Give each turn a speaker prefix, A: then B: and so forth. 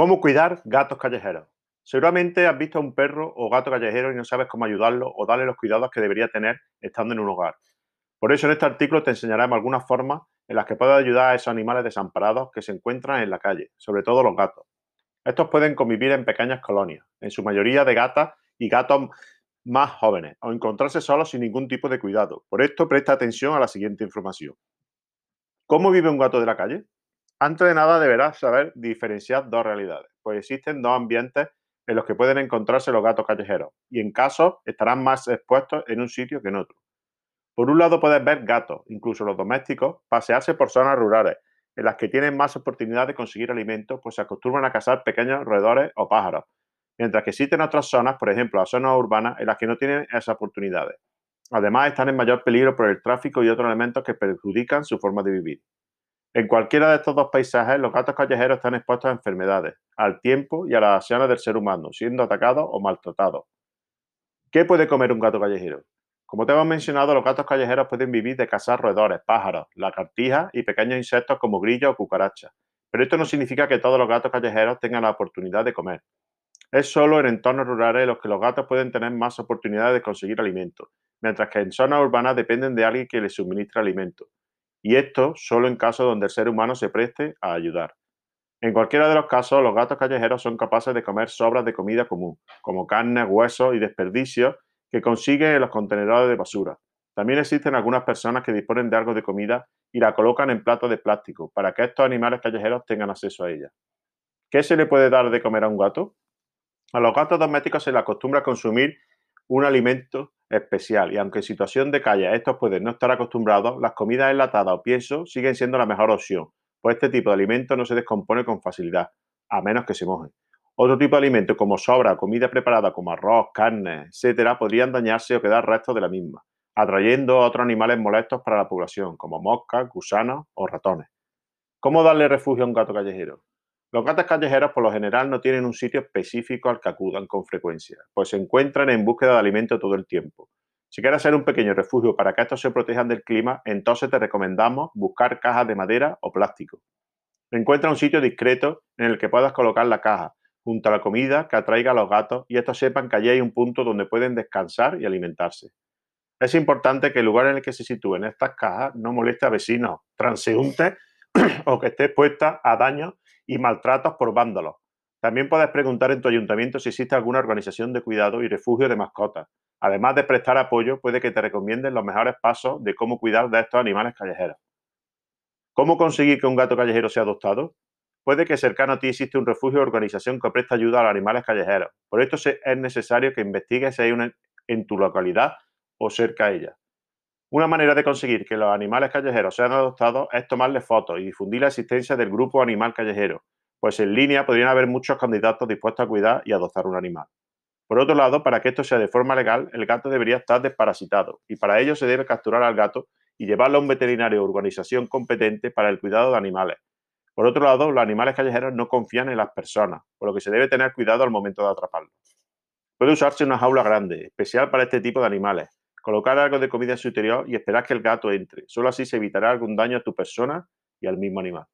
A: ¿Cómo cuidar gatos callejeros? Seguramente has visto a un perro o gato callejero y no sabes cómo ayudarlo o darle los cuidados que debería tener estando en un hogar. Por eso en este artículo te enseñaremos algunas formas en las que puedes ayudar a esos animales desamparados que se encuentran en la calle, sobre todo los gatos. Estos pueden convivir en pequeñas colonias, en su mayoría de gatas y gatos más jóvenes, o encontrarse solos sin ningún tipo de cuidado. Por esto presta atención a la siguiente información. ¿Cómo vive un gato de la calle? Antes de nada deberás saber diferenciar dos realidades, pues existen dos ambientes en los que pueden encontrarse los gatos callejeros y en casos estarán más expuestos en un sitio que en otro. Por un lado puedes ver gatos, incluso los domésticos, pasearse por zonas rurales, en las que tienen más oportunidad de conseguir alimentos, pues se acostumbran a cazar pequeños roedores o pájaros, mientras que existen otras zonas, por ejemplo las zonas urbanas, en las que no tienen esas oportunidades. Además, están en mayor peligro por el tráfico y otros elementos que perjudican su forma de vivir. En cualquiera de estos dos paisajes, los gatos callejeros están expuestos a enfermedades, al tiempo y a las acciones del ser humano, siendo atacados o maltratados. ¿Qué puede comer un gato callejero? Como te hemos mencionado, los gatos callejeros pueden vivir de cazar roedores, pájaros, lagartijas y pequeños insectos como grillos o cucarachas. Pero esto no significa que todos los gatos callejeros tengan la oportunidad de comer. Es solo en entornos rurales en los que los gatos pueden tener más oportunidades de conseguir alimento, mientras que en zonas urbanas dependen de alguien que les suministre alimento y esto solo en caso donde el ser humano se preste a ayudar. En cualquiera de los casos, los gatos callejeros son capaces de comer sobras de comida común, como carne, huesos y desperdicios que consiguen en los contenedores de basura. También existen algunas personas que disponen de algo de comida y la colocan en platos de plástico para que estos animales callejeros tengan acceso a ella. ¿Qué se le puede dar de comer a un gato? A los gatos domésticos se les acostumbra consumir un alimento especial y aunque en situación de calle estos pueden no estar acostumbrados, las comidas enlatadas o pienso siguen siendo la mejor opción, pues este tipo de alimento no se descompone con facilidad, a menos que se mojen. Otro tipo de alimento como sobra, comida preparada como arroz, carne, etcétera, podrían dañarse o quedar restos de la misma, atrayendo a otros animales molestos para la población, como moscas, gusanos o ratones. ¿Cómo darle refugio a un gato callejero? Los gatos callejeros por lo general no tienen un sitio específico al que acudan con frecuencia, pues se encuentran en búsqueda de alimento todo el tiempo. Si quieres hacer un pequeño refugio para que estos se protejan del clima, entonces te recomendamos buscar cajas de madera o plástico. Encuentra un sitio discreto en el que puedas colocar la caja, junto a la comida que atraiga a los gatos y estos sepan que allí hay un punto donde pueden descansar y alimentarse. Es importante que el lugar en el que se sitúen estas cajas no moleste a vecinos, transeúntes o que esté expuesta a daños y maltratos por vándalos. También puedes preguntar en tu ayuntamiento si existe alguna organización de cuidado y refugio de mascotas. Además de prestar apoyo, puede que te recomienden los mejores pasos de cómo cuidar de estos animales callejeros. ¿Cómo conseguir que un gato callejero sea adoptado? Puede que cercano a ti existe un refugio o organización que presta ayuda a los animales callejeros. Por esto es necesario que investigues si hay una en tu localidad o cerca a ella. Una manera de conseguir que los animales callejeros sean adoptados es tomarles fotos y difundir la existencia del grupo animal callejero, pues en línea podrían haber muchos candidatos dispuestos a cuidar y adoptar un animal. Por otro lado, para que esto sea de forma legal, el gato debería estar desparasitado y para ello se debe capturar al gato y llevarlo a un veterinario o organización competente para el cuidado de animales. Por otro lado, los animales callejeros no confían en las personas, por lo que se debe tener cuidado al momento de atraparlos. Puede usarse una jaula grande, especial para este tipo de animales, Colocar algo de comida en su interior y esperar que el gato entre. Solo así se evitará algún daño a tu persona y al mismo animal.